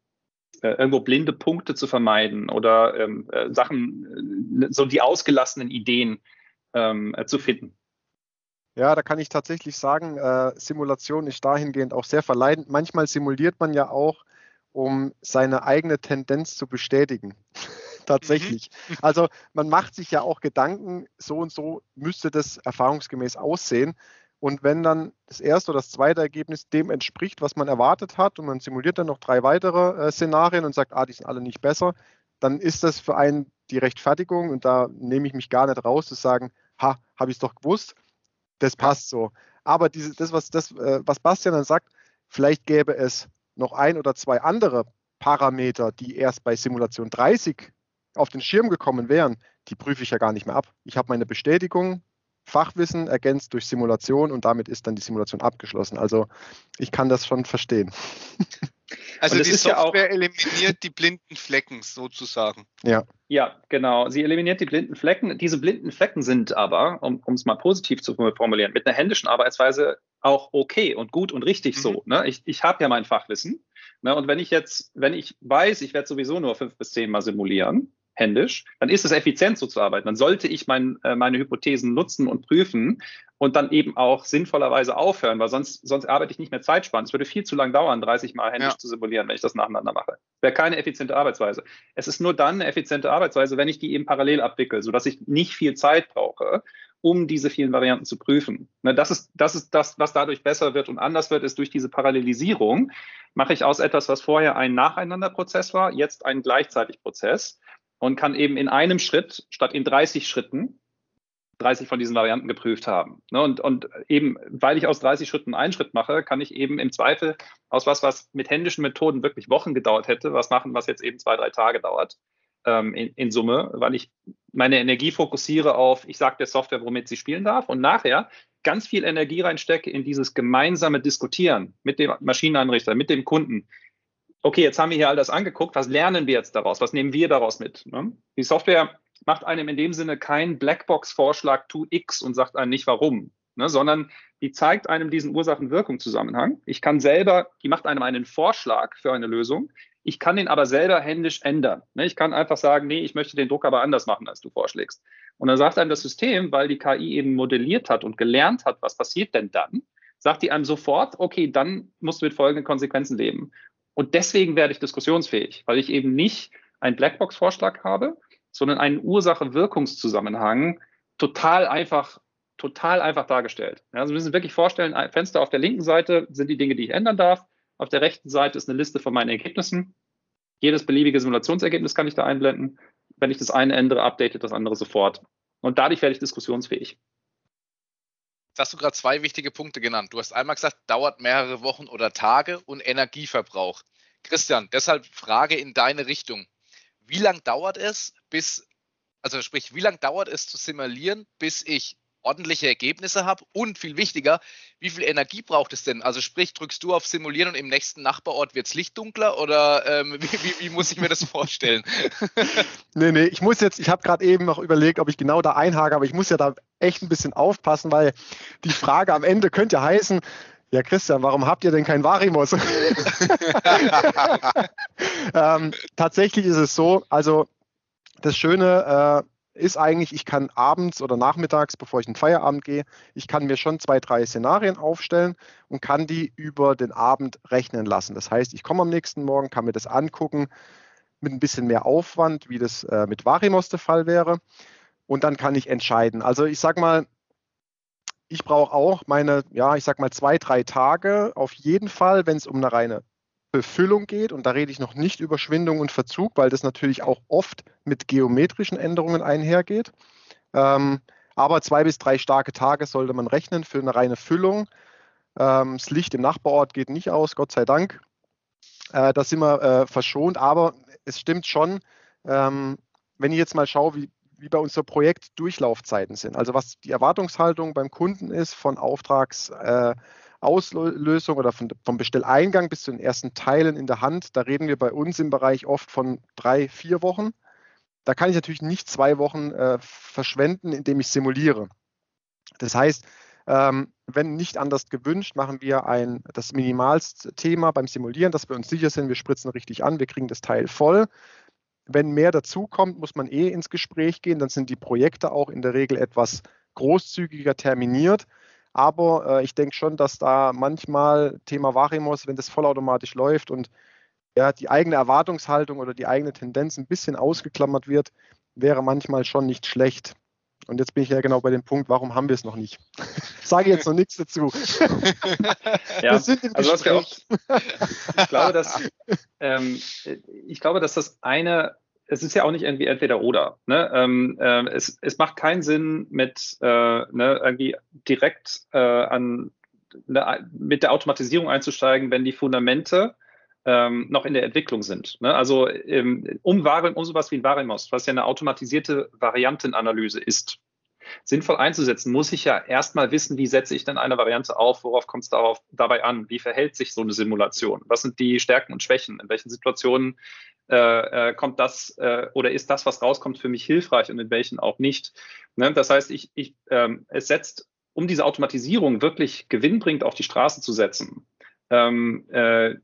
äh, irgendwo blinde Punkte zu vermeiden oder ähm, äh, Sachen, äh, so die ausgelassenen Ideen ähm, äh, zu finden. Ja, da kann ich tatsächlich sagen, äh, Simulation ist dahingehend auch sehr verleidend. Manchmal simuliert man ja auch, um seine eigene Tendenz zu bestätigen. (laughs) tatsächlich. Mhm. Also man macht sich ja auch Gedanken, so und so müsste das erfahrungsgemäß aussehen. Und wenn dann das erste oder das zweite Ergebnis dem entspricht, was man erwartet hat, und man simuliert dann noch drei weitere äh, Szenarien und sagt, ah, die sind alle nicht besser, dann ist das für einen die Rechtfertigung, und da nehme ich mich gar nicht raus, zu sagen, ha, habe ich es doch gewusst, das passt so. Aber diese, das, was, das, äh, was Bastian dann sagt, vielleicht gäbe es noch ein oder zwei andere Parameter, die erst bei Simulation 30 auf den Schirm gekommen wären, die prüfe ich ja gar nicht mehr ab. Ich habe meine Bestätigung, Fachwissen ergänzt durch Simulation und damit ist dann die Simulation abgeschlossen. Also ich kann das schon verstehen. (laughs) Also die Software ja auch, eliminiert die blinden Flecken sozusagen. Ja. Ja, genau. Sie eliminiert die blinden Flecken. Diese blinden Flecken sind aber, um es mal positiv zu formulieren, mit einer händischen Arbeitsweise auch okay und gut und richtig mhm. so. Ne? Ich, ich habe ja mein Fachwissen. Ne? Und wenn ich jetzt, wenn ich weiß, ich werde sowieso nur fünf bis zehn Mal simulieren, händisch, dann ist es effizient so zu arbeiten. Dann sollte ich mein, äh, meine Hypothesen nutzen und prüfen und dann eben auch sinnvollerweise aufhören, weil sonst, sonst arbeite ich nicht mehr zeitsparend. Es würde viel zu lang dauern, 30 Mal händisch ja. zu simulieren, wenn ich das nacheinander mache. Wäre keine effiziente Arbeitsweise. Es ist nur dann eine effiziente Arbeitsweise, wenn ich die eben parallel abwickle, sodass ich nicht viel Zeit brauche, um diese vielen Varianten zu prüfen. Ne, das, ist, das ist das, was dadurch besser wird und anders wird, ist durch diese Parallelisierung mache ich aus etwas, was vorher ein Nacheinanderprozess war, jetzt einen gleichzeitig Prozess und kann eben in einem Schritt statt in 30 Schritten 30 von diesen Varianten geprüft haben. Ne, und, und eben, weil ich aus 30 Schritten einen Schritt mache, kann ich eben im Zweifel aus was, was mit händischen Methoden wirklich Wochen gedauert hätte, was machen, was jetzt eben zwei, drei Tage dauert ähm, in, in Summe, weil ich meine Energie fokussiere auf, ich sage der Software, womit sie spielen darf und nachher ganz viel Energie reinstecke in dieses gemeinsame Diskutieren mit dem Maschinenanrichter, mit dem Kunden. Okay, jetzt haben wir hier all das angeguckt. Was lernen wir jetzt daraus? Was nehmen wir daraus mit? Ne? Die Software macht einem in dem Sinne keinen Blackbox-Vorschlag, tu X und sagt einem nicht warum, ne? sondern die zeigt einem diesen Ursachen-Wirkung-Zusammenhang. Ich kann selber, die macht einem einen Vorschlag für eine Lösung. Ich kann den aber selber händisch ändern. Ne? Ich kann einfach sagen, nee, ich möchte den Druck aber anders machen, als du vorschlägst. Und dann sagt einem das System, weil die KI eben modelliert hat und gelernt hat, was passiert denn dann, sagt die einem sofort, okay, dann musst du mit folgenden Konsequenzen leben. Und deswegen werde ich diskussionsfähig, weil ich eben nicht einen Blackbox-Vorschlag habe, sondern einen Ursache-Wirkungszusammenhang total einfach, total einfach dargestellt. also wir müssen wirklich vorstellen, ein Fenster auf der linken Seite sind die Dinge, die ich ändern darf. Auf der rechten Seite ist eine Liste von meinen Ergebnissen. Jedes beliebige Simulationsergebnis kann ich da einblenden. Wenn ich das eine ändere, updatet das andere sofort. Und dadurch werde ich diskussionsfähig. Jetzt hast du gerade zwei wichtige Punkte genannt. Du hast einmal gesagt, dauert mehrere Wochen oder Tage und Energieverbrauch. Christian, deshalb Frage in deine Richtung. Wie lange dauert es, bis, also sprich, wie lange dauert es zu simulieren, bis ich ordentliche Ergebnisse habe und viel wichtiger, wie viel Energie braucht es denn? Also sprich, drückst du auf Simulieren und im nächsten Nachbarort wird es lichtdunkler oder ähm, (laughs) wie, wie, wie, muss ich mir das vorstellen? (laughs) nee, nee, ich muss jetzt, ich habe gerade eben noch überlegt, ob ich genau da einhake, aber ich muss ja da echt ein bisschen aufpassen, weil die Frage am Ende könnte ja heißen, ja, Christian, warum habt ihr denn kein Varimos? (laughs) ähm, tatsächlich ist es so, also das Schöne äh, ist eigentlich, ich kann abends oder nachmittags, bevor ich in den Feierabend gehe, ich kann mir schon zwei, drei Szenarien aufstellen und kann die über den Abend rechnen lassen. Das heißt, ich komme am nächsten Morgen, kann mir das angucken mit ein bisschen mehr Aufwand, wie das äh, mit Varimos der Fall wäre. Und dann kann ich entscheiden. Also ich sage mal, ich brauche auch meine, ja, ich sag mal zwei, drei Tage auf jeden Fall, wenn es um eine reine Befüllung geht, und da rede ich noch nicht über Schwindung und Verzug, weil das natürlich auch oft mit geometrischen Änderungen einhergeht. Ähm, aber zwei bis drei starke Tage sollte man rechnen für eine reine Füllung. Ähm, das Licht im Nachbarort geht nicht aus, Gott sei Dank. Äh, da sind wir äh, verschont, aber es stimmt schon, ähm, wenn ich jetzt mal schaue, wie, wie bei unser Projekt Durchlaufzeiten sind, also was die Erwartungshaltung beim Kunden ist von Auftrags. Äh, Auslösung oder von, vom Bestelleingang bis zu den ersten Teilen in der Hand, da reden wir bei uns im Bereich oft von drei, vier Wochen. Da kann ich natürlich nicht zwei Wochen äh, verschwenden, indem ich simuliere. Das heißt, ähm, wenn nicht anders gewünscht, machen wir ein, das Minimalthema beim Simulieren, dass wir uns sicher sind, wir spritzen richtig an, wir kriegen das Teil voll. Wenn mehr dazukommt, muss man eh ins Gespräch gehen, dann sind die Projekte auch in der Regel etwas großzügiger terminiert. Aber äh, ich denke schon, dass da manchmal Thema Varimos, wenn das vollautomatisch läuft und ja, die eigene Erwartungshaltung oder die eigene Tendenz ein bisschen ausgeklammert wird, wäre manchmal schon nicht schlecht. Und jetzt bin ich ja genau bei dem Punkt, warum haben wir es noch nicht? (laughs) Sage jetzt noch nichts dazu. (laughs) ja, wir sind im also Gespräch. (laughs) ich, glaube, dass, ähm, ich glaube, dass das eine es ist ja auch nicht irgendwie entweder oder. Ne? Ähm, äh, es, es macht keinen Sinn, mit äh, ne, irgendwie direkt äh, an, ne, mit der Automatisierung einzusteigen, wenn die Fundamente ähm, noch in der Entwicklung sind. Ne? Also ähm, um, Varim, um sowas wie ein Varimos, was ja eine automatisierte Variantenanalyse ist, sinnvoll einzusetzen, muss ich ja erstmal wissen, wie setze ich denn eine Variante auf, worauf kommt es dabei an, wie verhält sich so eine Simulation, was sind die Stärken und Schwächen, in welchen Situationen äh, äh, kommt das äh, oder ist das, was rauskommt, für mich hilfreich und in welchen auch nicht. Ne? Das heißt, ich, ich, ähm, es setzt, um diese Automatisierung wirklich gewinnbringend auf die Straße zu setzen, ähm, äh,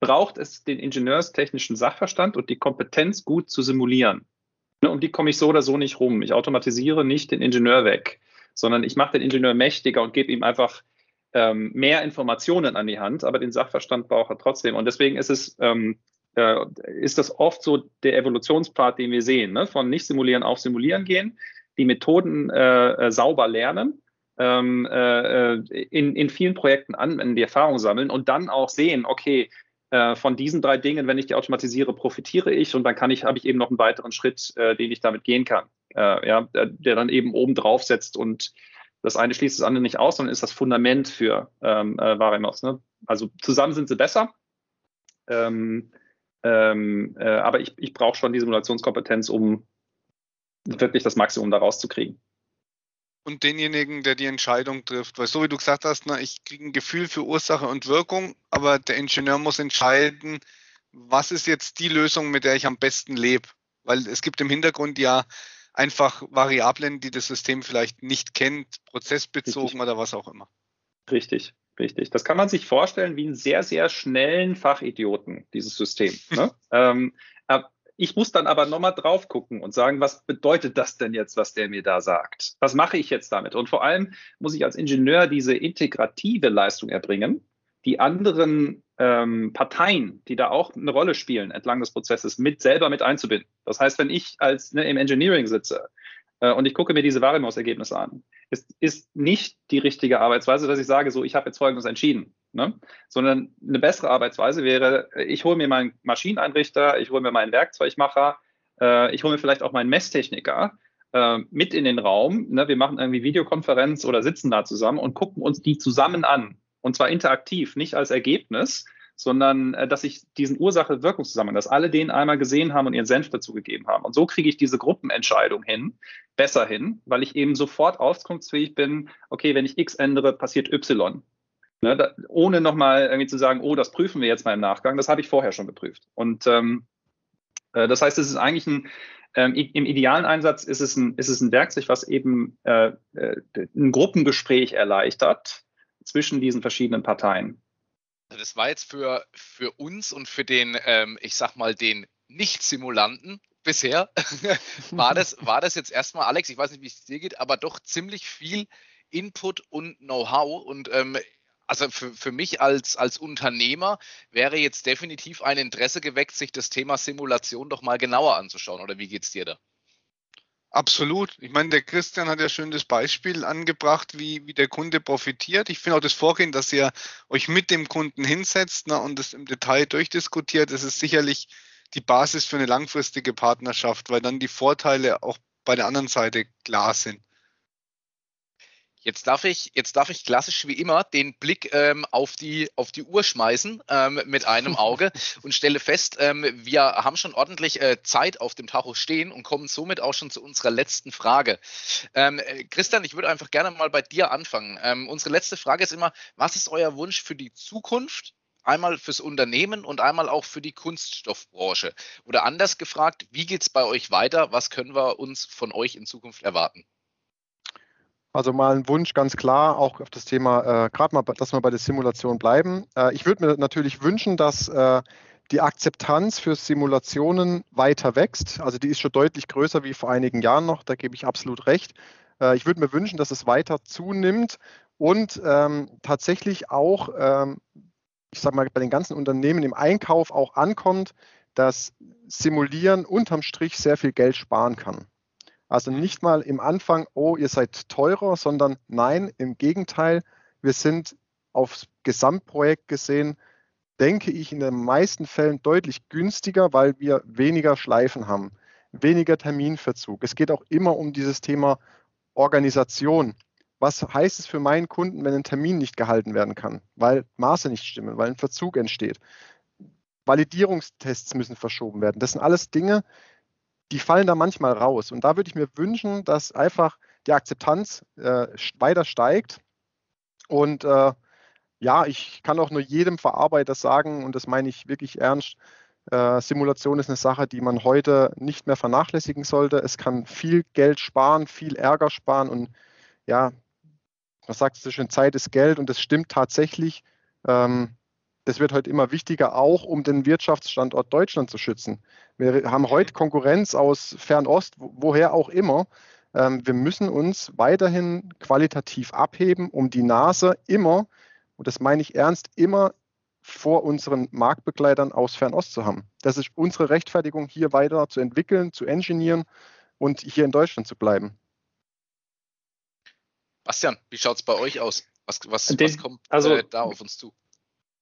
braucht es den ingenieurstechnischen Sachverstand und die Kompetenz, gut zu simulieren. Ne? Um die komme ich so oder so nicht rum. Ich automatisiere nicht den Ingenieur weg, sondern ich mache den Ingenieur mächtiger und gebe ihm einfach ähm, mehr Informationen an die Hand, aber den Sachverstand braucht er trotzdem. Und deswegen ist es ähm, äh, ist das oft so der Evolutionspfad, den wir sehen, ne? von nicht simulieren auf simulieren gehen, die Methoden äh, äh, sauber lernen, ähm, äh, in, in vielen Projekten anwenden, die Erfahrung sammeln und dann auch sehen, okay, äh, von diesen drei Dingen, wenn ich die automatisiere, profitiere ich und dann kann ich, habe ich eben noch einen weiteren Schritt, äh, den ich damit gehen kann, ja, der dann eben oben drauf setzt und das eine schließt das andere nicht aus, sondern ist das Fundament für ähm, äh. Ne? Also zusammen sind sie besser. Ähm, ähm, äh, aber ich, ich brauche schon die Simulationskompetenz, um wirklich das Maximum daraus zu kriegen. Und denjenigen, der die Entscheidung trifft. Weil so wie du gesagt hast, na, ich kriege ein Gefühl für Ursache und Wirkung, aber der Ingenieur muss entscheiden, was ist jetzt die Lösung, mit der ich am besten lebe. Weil es gibt im Hintergrund ja einfach Variablen, die das System vielleicht nicht kennt, prozessbezogen Richtig. oder was auch immer. Richtig, richtig. Das kann man sich vorstellen wie einen sehr, sehr schnellen Fachidioten, dieses System. Ne? (laughs) ähm, ich muss dann aber nochmal drauf gucken und sagen, was bedeutet das denn jetzt, was der mir da sagt? Was mache ich jetzt damit? Und vor allem muss ich als Ingenieur diese integrative Leistung erbringen, die anderen ähm, Parteien, die da auch eine Rolle spielen entlang des Prozesses, mit selber mit einzubinden. Das heißt, wenn ich als ne, im Engineering sitze äh, und ich gucke mir diese Varimaus-Ergebnisse an, ist, ist nicht die richtige Arbeitsweise, dass ich sage, so, ich habe jetzt Folgendes entschieden. Ne? Sondern eine bessere Arbeitsweise wäre, ich hole mir meinen Maschineneinrichter, ich hole mir meinen Werkzeugmacher, äh, ich hole mir vielleicht auch meinen Messtechniker äh, mit in den Raum. Ne? Wir machen irgendwie Videokonferenz oder sitzen da zusammen und gucken uns die zusammen an. Und zwar interaktiv, nicht als Ergebnis, sondern äh, dass ich diesen Ursache-Wirkungszusammenhang, dass alle den einmal gesehen haben und ihren Senf dazu gegeben haben. Und so kriege ich diese Gruppenentscheidung hin, besser hin, weil ich eben sofort auskunftsfähig bin, okay, wenn ich X ändere, passiert Y. Ne, da, ohne nochmal irgendwie zu sagen, oh, das prüfen wir jetzt mal im Nachgang, das habe ich vorher schon geprüft. Und ähm, äh, das heißt, es ist eigentlich ein, ähm, im idealen Einsatz ist es ein, ist es ein Werkzeug, was eben äh, äh ein Gruppengespräch erleichtert, zwischen diesen verschiedenen Parteien. Also das war jetzt für, für uns und für den, ähm, ich sag mal, den Nicht-Simulanten bisher, (laughs) war, das, war das jetzt erstmal, Alex, ich weiß nicht, wie es dir geht, aber doch ziemlich viel Input und Know-how. Und ähm, also für, für mich als, als Unternehmer wäre jetzt definitiv ein Interesse geweckt, sich das Thema Simulation doch mal genauer anzuschauen. Oder wie geht es dir da? Absolut. Ich meine, der Christian hat ja schön das Beispiel angebracht, wie, wie der Kunde profitiert. Ich finde auch das Vorgehen, dass ihr euch mit dem Kunden hinsetzt ne, und das im Detail durchdiskutiert, das ist sicherlich die Basis für eine langfristige Partnerschaft, weil dann die Vorteile auch bei der anderen Seite klar sind. Jetzt darf ich, jetzt darf ich klassisch wie immer den Blick ähm, auf, die, auf die Uhr schmeißen ähm, mit einem (laughs) Auge und stelle fest, ähm, wir haben schon ordentlich äh, Zeit auf dem Tacho stehen und kommen somit auch schon zu unserer letzten Frage. Ähm, äh, Christian, ich würde einfach gerne mal bei dir anfangen. Ähm, unsere letzte Frage ist immer, was ist euer Wunsch für die Zukunft? Einmal fürs Unternehmen und einmal auch für die Kunststoffbranche. Oder anders gefragt, wie geht es bei euch weiter? Was können wir uns von euch in Zukunft erwarten? Also mal ein Wunsch ganz klar, auch auf das Thema, äh, gerade mal, dass wir bei der Simulation bleiben. Äh, ich würde mir natürlich wünschen, dass äh, die Akzeptanz für Simulationen weiter wächst. Also die ist schon deutlich größer wie vor einigen Jahren noch, da gebe ich absolut recht. Äh, ich würde mir wünschen, dass es weiter zunimmt und ähm, tatsächlich auch, ähm, ich sage mal, bei den ganzen Unternehmen im Einkauf auch ankommt, dass Simulieren unterm Strich sehr viel Geld sparen kann. Also nicht mal im Anfang, oh, ihr seid teurer, sondern nein, im Gegenteil, wir sind aufs Gesamtprojekt gesehen, denke ich, in den meisten Fällen deutlich günstiger, weil wir weniger Schleifen haben, weniger Terminverzug. Es geht auch immer um dieses Thema Organisation. Was heißt es für meinen Kunden, wenn ein Termin nicht gehalten werden kann, weil Maße nicht stimmen, weil ein Verzug entsteht? Validierungstests müssen verschoben werden. Das sind alles Dinge, die fallen da manchmal raus. Und da würde ich mir wünschen, dass einfach die Akzeptanz äh, weiter steigt. Und äh, ja, ich kann auch nur jedem Verarbeiter sagen, und das meine ich wirklich ernst, äh, Simulation ist eine Sache, die man heute nicht mehr vernachlässigen sollte. Es kann viel Geld sparen, viel Ärger sparen und ja, man sagt so schön, Zeit ist Geld und das stimmt tatsächlich. Ähm, das wird heute immer wichtiger, auch um den Wirtschaftsstandort Deutschland zu schützen. Wir haben heute Konkurrenz aus Fernost, woher auch immer. Ähm, wir müssen uns weiterhin qualitativ abheben, um die Nase immer, und das meine ich ernst, immer vor unseren Marktbegleitern aus Fernost zu haben. Das ist unsere Rechtfertigung, hier weiter zu entwickeln, zu engineieren und hier in Deutschland zu bleiben. Bastian, wie schaut es bei euch aus? Was, was, Den, was kommt also, äh, da auf uns zu?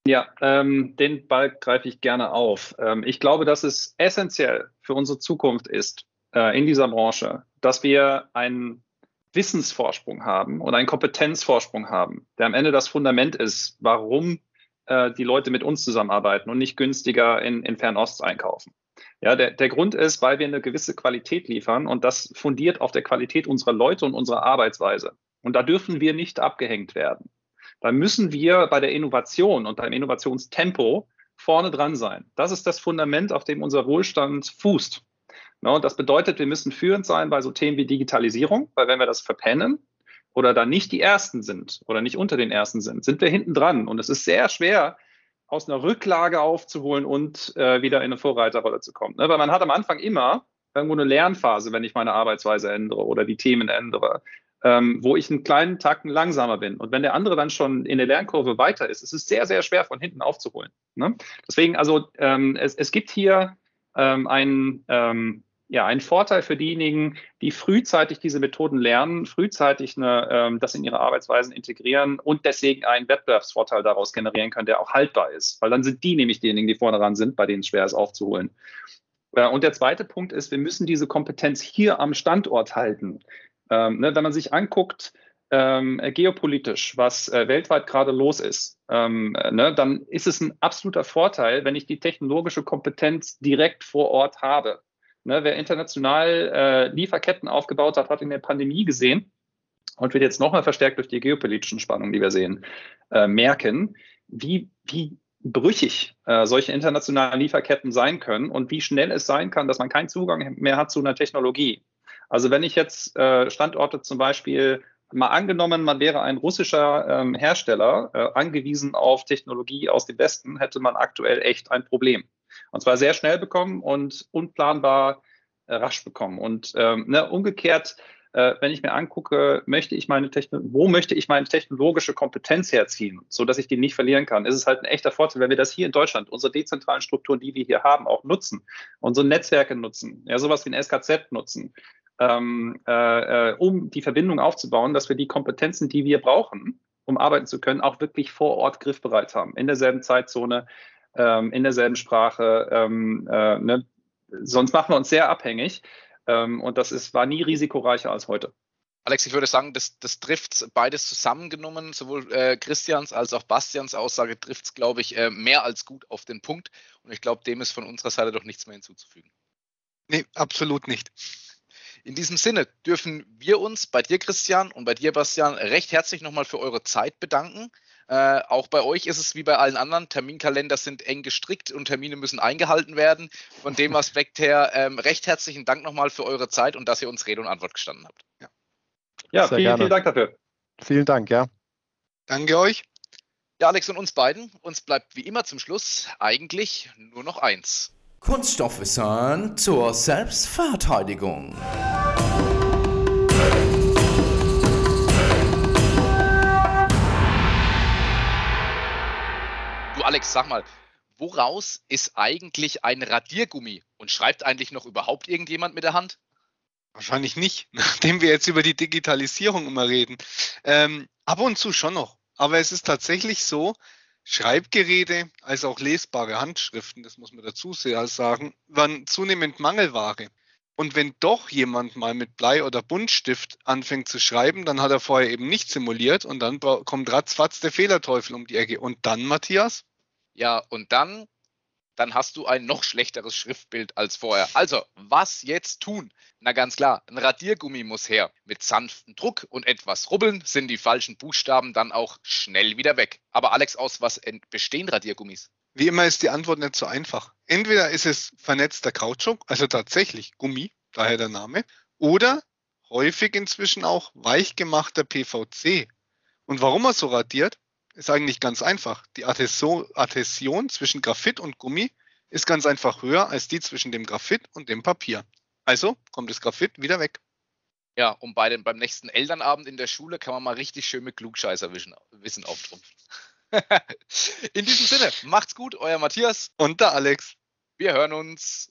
Ja, ähm, den Ball greife ich gerne auf. Ähm, ich glaube, dass es essentiell für unsere Zukunft ist äh, in dieser Branche, dass wir einen Wissensvorsprung haben und einen Kompetenzvorsprung haben, der am Ende das Fundament ist, warum äh, die Leute mit uns zusammenarbeiten und nicht günstiger in, in Fernost einkaufen. Ja, der, der Grund ist, weil wir eine gewisse Qualität liefern und das fundiert auf der Qualität unserer Leute und unserer Arbeitsweise. Und da dürfen wir nicht abgehängt werden. Da müssen wir bei der Innovation und beim Innovationstempo vorne dran sein. Das ist das Fundament, auf dem unser Wohlstand fußt. No, das bedeutet, wir müssen führend sein bei so Themen wie Digitalisierung, weil wenn wir das verpennen oder da nicht die Ersten sind oder nicht unter den Ersten sind, sind wir hinten dran. Und es ist sehr schwer, aus einer Rücklage aufzuholen und äh, wieder in eine Vorreiterrolle zu kommen. Ne? Weil man hat am Anfang immer irgendwo eine Lernphase, wenn ich meine Arbeitsweise ändere oder die Themen ändere, ähm, wo ich einen kleinen Tacken langsamer bin. Und wenn der andere dann schon in der Lernkurve weiter ist, ist es sehr, sehr schwer von hinten aufzuholen. Ne? Deswegen, also ähm, es, es gibt hier ähm, einen, ähm, ja, ein Vorteil für diejenigen, die frühzeitig diese Methoden lernen, frühzeitig eine, ähm, das in ihre Arbeitsweisen integrieren und deswegen einen Wettbewerbsvorteil daraus generieren können, der auch haltbar ist. Weil dann sind die nämlich diejenigen, die vorne ran sind, bei denen es schwer ist aufzuholen. Äh, und der zweite Punkt ist, wir müssen diese Kompetenz hier am Standort halten. Ähm, ne, wenn man sich anguckt, ähm, geopolitisch, was äh, weltweit gerade los ist, ähm, äh, ne, dann ist es ein absoluter Vorteil, wenn ich die technologische Kompetenz direkt vor Ort habe. Ne, wer international äh, Lieferketten aufgebaut hat, hat in der Pandemie gesehen und wird jetzt nochmal verstärkt durch die geopolitischen Spannungen, die wir sehen, äh, merken, wie, wie brüchig äh, solche internationalen Lieferketten sein können und wie schnell es sein kann, dass man keinen Zugang mehr hat zu einer Technologie. Also wenn ich jetzt äh, Standorte zum Beispiel mal angenommen, man wäre ein russischer ähm, Hersteller äh, angewiesen auf Technologie aus dem Westen, hätte man aktuell echt ein Problem. Und zwar sehr schnell bekommen und unplanbar äh, rasch bekommen. Und ähm, ne, umgekehrt, äh, wenn ich mir angucke, möchte ich meine Techno wo möchte ich meine technologische Kompetenz herziehen, so dass ich die nicht verlieren kann, ist es halt ein echter Vorteil, wenn wir das hier in Deutschland, unsere dezentralen Strukturen, die wir hier haben, auch nutzen, unsere Netzwerke nutzen, ja, sowas wie ein SKZ nutzen, ähm, äh, äh, um die Verbindung aufzubauen, dass wir die Kompetenzen, die wir brauchen, um arbeiten zu können, auch wirklich vor Ort griffbereit haben, in derselben Zeitzone, ähm, in derselben Sprache. Ähm, äh, ne? Sonst machen wir uns sehr abhängig und das ist, war nie risikoreicher als heute. Alex, ich würde sagen, das, das trifft beides zusammengenommen, sowohl äh, Christians als auch Bastians Aussage trifft es, glaube ich, äh, mehr als gut auf den Punkt. Und ich glaube, dem ist von unserer Seite doch nichts mehr hinzuzufügen. Nee, absolut nicht. In diesem Sinne dürfen wir uns bei dir, Christian, und bei dir, Bastian, recht herzlich nochmal für eure Zeit bedanken. Äh, auch bei euch ist es wie bei allen anderen, Terminkalender sind eng gestrickt und Termine müssen eingehalten werden. Von dem (laughs) Aspekt her ähm, recht herzlichen Dank nochmal für eure Zeit und dass ihr uns Rede und Antwort gestanden habt. Ja, ja vielen, vielen Dank dafür. Vielen Dank, ja. Danke euch. Ja, Alex und uns beiden, uns bleibt wie immer zum Schluss eigentlich nur noch eins. Kunststoffwissen zur Selbstverteidigung. Alex, sag mal, woraus ist eigentlich ein Radiergummi? Und schreibt eigentlich noch überhaupt irgendjemand mit der Hand? Wahrscheinlich nicht, (laughs) nachdem wir jetzt über die Digitalisierung immer reden. Ähm, ab und zu schon noch. Aber es ist tatsächlich so, Schreibgeräte als auch lesbare Handschriften, das muss man dazu sagen, waren zunehmend Mangelware. Und wenn doch jemand mal mit Blei oder Buntstift anfängt zu schreiben, dann hat er vorher eben nicht simuliert und dann kommt ratzfatz der Fehlerteufel um die Ecke. Und dann, Matthias? Ja, und dann dann hast du ein noch schlechteres Schriftbild als vorher. Also, was jetzt tun? Na ganz klar, ein Radiergummi muss her. Mit sanftem Druck und etwas Rubbeln sind die falschen Buchstaben dann auch schnell wieder weg. Aber Alex, aus was bestehen Radiergummis? Wie immer ist die Antwort nicht so einfach. Entweder ist es vernetzter Kautschuk, also tatsächlich Gummi, daher der Name, oder häufig inzwischen auch weichgemachter PVC. Und warum er so radiert? Ist eigentlich ganz einfach. Die Adhäsion zwischen Graphit und Gummi ist ganz einfach höher als die zwischen dem Graphit und dem Papier. Also kommt das Graphit wieder weg. Ja, und bei den, beim nächsten Elternabend in der Schule kann man mal richtig schön mit Klugscheißerwissen auftrumpfen. (laughs) in diesem Sinne, macht's gut, euer Matthias. Und der Alex. Wir hören uns.